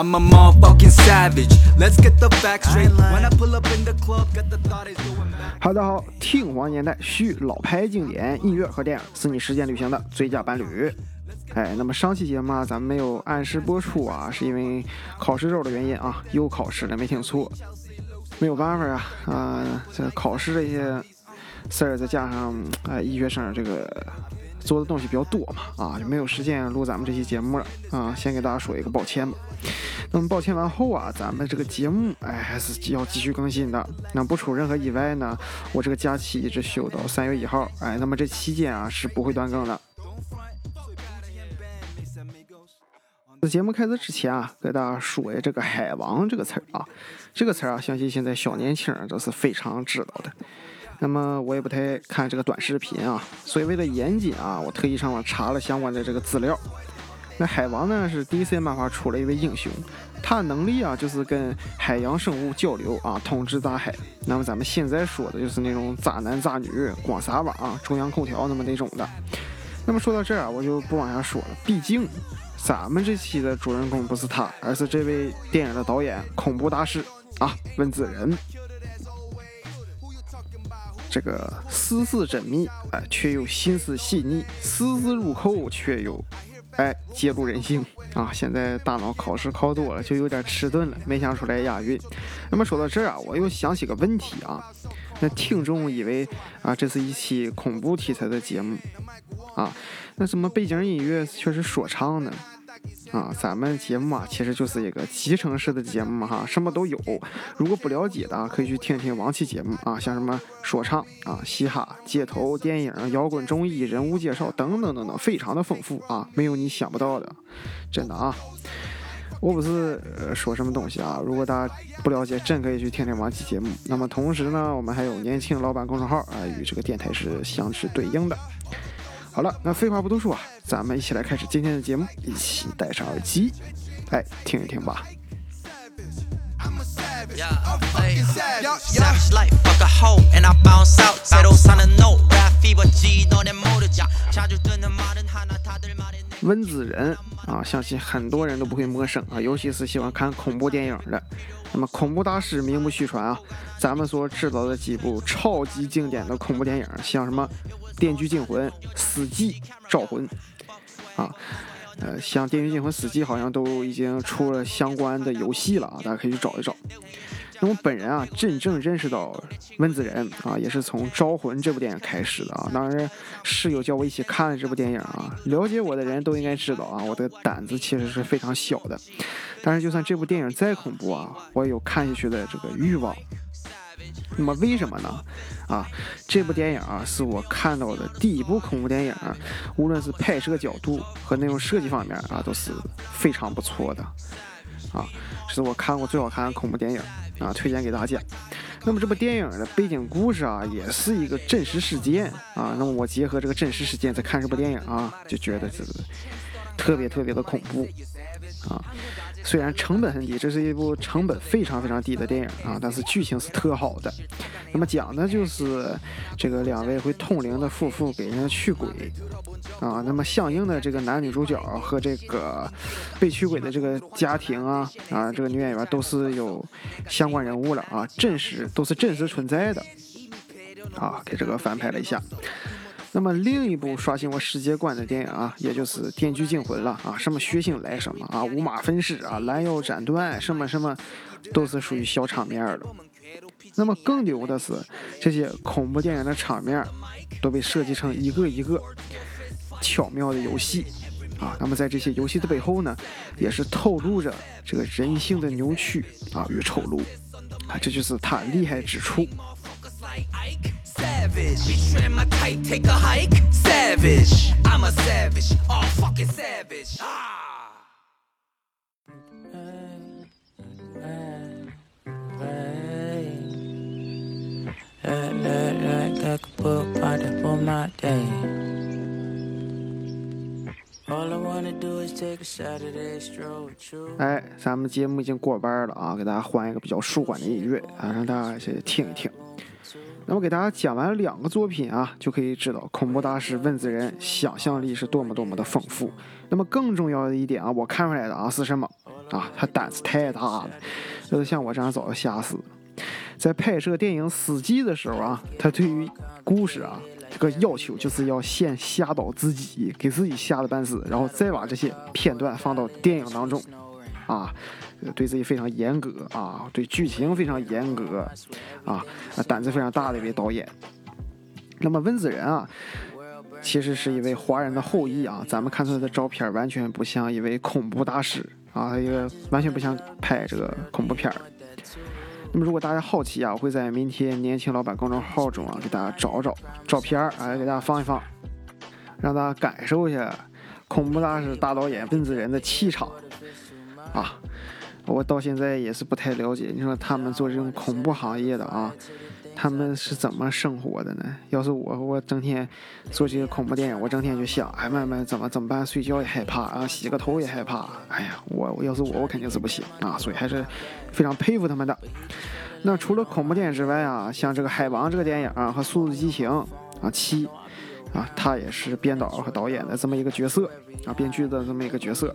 I'm a motherfucking savage. Let's get the facts straight. When I pull up in the club, got the thought is going back. 哈喽，大家好，听黄年代续老牌经典音乐和电影是你时间旅行的最佳伴侣。哎，那么上期节目啊，咱们没有按时播出啊，是因为考试周的原因啊，又考试了，没听错，没有办法啊，啊，这考试这些事儿，再加上哎，医学生这个做的东西比较多嘛，啊，就没有时间录咱们这期节目了啊，先给大家说一个抱歉吧。那么抱歉完后啊，咱们这个节目哎还是要继续更新的。那不出任何意外呢，我这个假期一直休到三月一号，哎，那么这期间啊是不会断更的。在节目开始之前啊，给大家说一下这个“海王”这个词儿啊，这个词儿啊，相信现在小年轻都是非常知道的。那么我也不太看这个短视频啊，所以为了严谨啊，我特意上网查了相关的这个资料。那海王呢是 DC 漫画出了一位英雄，他的能力啊就是跟海洋生物交流啊，统治大海。那么咱们现在说的就是那种渣男渣女、广撒网、中央空调那么那种的。那么说到这儿啊，我就不往下说了，毕竟。咱们这期的主人公不是他，而是这位电影的导演，恐怖大师啊，温子仁。这个丝丝缜密，哎，却又心思细腻；丝丝入扣，却又哎揭露人性啊！现在大脑考试考多了，就有点迟钝了，没想出来押韵。那么说到这儿啊，我又想起个问题啊，那听众以为啊，这是一期恐怖题材的节目啊。那怎么背景音乐却是说唱呢？啊，咱们节目啊，其实就是一个集成式的节目，哈，什么都有。如果不了解的啊，可以去听听往期节目啊，像什么说唱啊、嘻哈、街头电影、摇滚综艺、人物介绍等等等等，非常的丰富啊，没有你想不到的，真的啊。我不是呃说什么东西啊，如果大家不了解，真可以去听听往期节目。那么同时呢，我们还有年轻老板公众号啊，与这个电台是相持对应的。好了，那废话不多说啊，咱们一起来开始今天的节目，一起戴上耳机，哎，听一听吧。温子仁啊，相信很多人都不会陌生啊，尤其是喜欢看恐怖电影的。那么，恐怖大师名不虚传啊，咱们所制造的几部超级经典的恐怖电影，像什么？《电锯惊魂》《死寂》《招魂》啊，呃，像《电锯惊魂》《死寂》好像都已经出了相关的游戏了啊，大家可以去找一找。那么本人啊，真正认识到温子仁啊，也是从《招魂》这部电影开始的啊。当然，室友叫我一起看了这部电影啊。了解我的人都应该知道啊，我的胆子其实是非常小的。但是，就算这部电影再恐怖啊，我也有看下去的这个欲望。那么为什么呢？啊，这部电影啊是我看到的第一部恐怖电影，无论是拍摄角度和内容设计方面啊都是非常不错的，啊，是我看过最好看的恐怖电影啊，推荐给大家。那么这部电影的背景故事啊也是一个真实事件啊，那么我结合这个真实事件在看这部电影啊，就觉得是特别特别的恐怖啊。虽然成本很低，这是一部成本非常非常低的电影啊，但是剧情是特好的。那么讲的就是这个两位会通灵的夫妇给人家驱鬼啊，那么相应的这个男女主角和这个被驱鬼的这个家庭啊啊，这个女演员都是有相关人物了啊，真实都是真实存在的啊，给这个翻拍了一下。那么另一部刷新我世界观的电影啊，也就是《电锯惊魂》了啊，什么血腥来什么啊，五马分尸啊，拦腰斩断什么什么，都是属于小场面的。那么更牛的是，这些恐怖电影的场面都被设计成一个一个巧妙的游戏啊。那么在这些游戏的背后呢，也是透露着这个人性的扭曲啊与丑陋啊，这就是它厉害之处。savage. Bitch, ran my kite, take a hike. Savage. I'm a savage. All fucking savage. Ah. Like a book for my day. All I wanna do is take a Saturday stroll with you. 哎，咱们节目已经过半了啊，给大家换一个比较舒缓的音乐啊，让大家先听一听。 那么给大家讲完两个作品啊，就可以知道恐怖大师温子仁想象力是多么多么的丰富。那么更重要的一点啊，我看出来的啊是什么啊？他胆子太大了，就是像我这样早就吓死。在拍摄电影《死寂》的时候啊，他对于故事啊这个要求就是要先吓倒自己，给自己吓得半死，然后再把这些片段放到电影当中啊。对自己非常严格啊，对剧情非常严格啊，胆子非常大的一位导演。那么温子仁啊，其实是一位华人的后裔啊，咱们看出来的照片完全不像一位恐怖大师啊，一个完全不像拍这个恐怖片儿。那么如果大家好奇啊，我会在明天年轻老板公众号中啊，给大家找找照片，啊，给大家放一放，让大家感受一下恐怖大师大导演温子仁的气场啊。我到现在也是不太了解，你说他们做这种恐怖行业的啊，他们是怎么生活的呢？要是我，我整天做这些恐怖电影，我整天就想，哎，慢慢怎么怎么办？睡觉也害怕啊，洗个头也害怕。哎呀，我我要是我，我肯定是不行啊。所以还是非常佩服他们的。那除了恐怖电影之外啊，像这个《海王》这个电影啊和《速度激情》啊七啊，他也是编导和导演的这么一个角色啊，编剧的这么一个角色。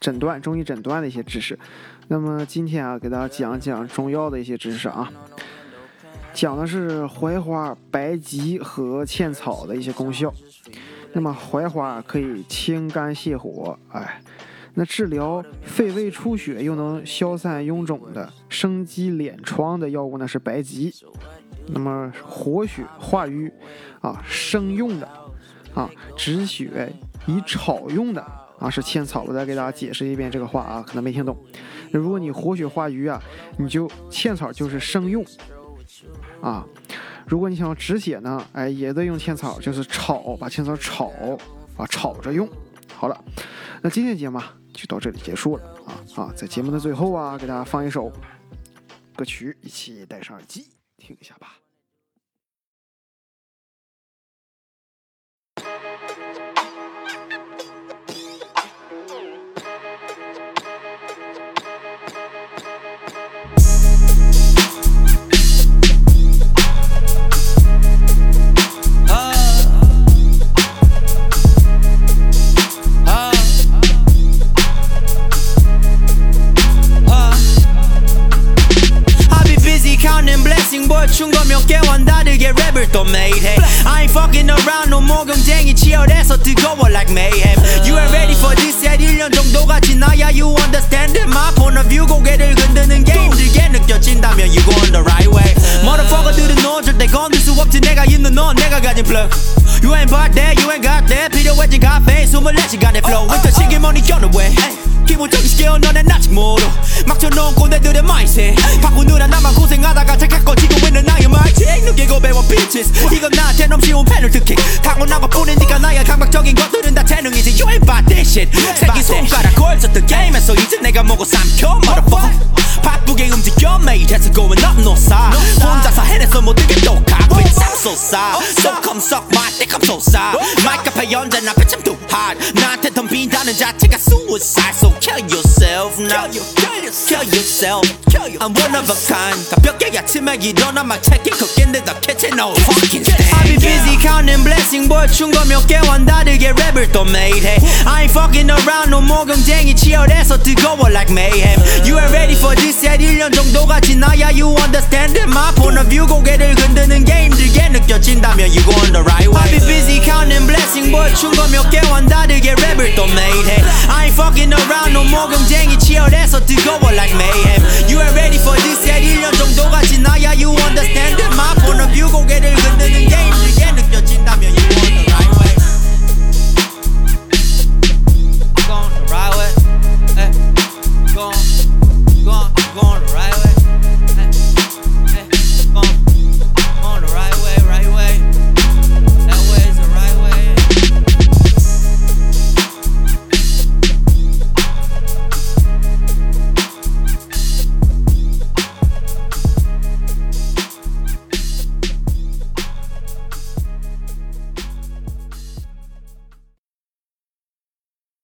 诊断中医诊断的一些知识，那么今天啊，给大家讲讲中药的一些知识啊，讲的是槐花、白及和茜草的一些功效。那么槐花可以清肝泻火，哎，那治疗肺胃出血又能消散臃肿的、生肌敛疮的药物呢是白及。那么活血化瘀啊，生用的啊，止血以炒用的。啊，是茜草，我再给大家解释一遍这个话啊，可能没听懂。那如果你活血化瘀啊，你就茜草就是生用啊。如果你想要止血呢，哎，也得用茜草，就是炒，把茜草炒啊，炒着用。好了，那今天节目就到这里结束了啊啊，在节目的最后啊，给大家放一首歌曲，一起戴上耳机听一下吧。 뜨거워 like mayhem You ain't ready for this yet 1년 정도가 지나야 you understand it My point of view 고개를 흔드는 게 힘들게 느껴진다면 you go on the right way Motherfucker들은 너 절대 건들 수 없지 내가 있는 너 내가 가진 plug You ain't bought that, you ain't got that 필요해진 카페 24시간의 flow 윈터 시기머니 껴는 왜 기본적인 스케어 너넨 아직 모르 막혀놓은 꼰대들의 마인셋 바꾸느라 나만 고생하다가 착각고 지금 있는 테 넘치운 페널티킥 타고난 것뿐이니까 나의 감각적인 것들은 다 재능이지. You ain't bought that shit. 새끼 손가락 걸쳤던 게임에서 이제 내가 먹어 삼켜 motherfucker. 바쁘게 움직여 매일 해서 going up no side 혼자서 해내서 모든 게 똑같아 Bitch I'm so sad So come suck my dick I'm so sad 마이크 앞에 언제나 bitch I'm too hard 나한테 덤빈다는 자체가 suicide So kill yourself now Kill yourself I'm one of a kind 가볍게 아침에 일어나 막 checking cooking the kitchen no fucking stand I be busy counting blessing boy 충거 몇 개와 다르게 랩을 또 매일 해 I ain't fucking around no more 경쟁이 치열해서 뜨거워 like mayhem You ain't ready for this yet 1년 정도가 지나 야 you understand it My point of view 고개를 흔드는 게 힘들게 느껴진다면 you go on the right way I be busy counting blessing boy 충거 몇 개와 다르게 랩을 또 매일 해 I ain't fucking around no more 경쟁이 치열해서 뜨거워 like mayhem You ain't ready for this yet 1년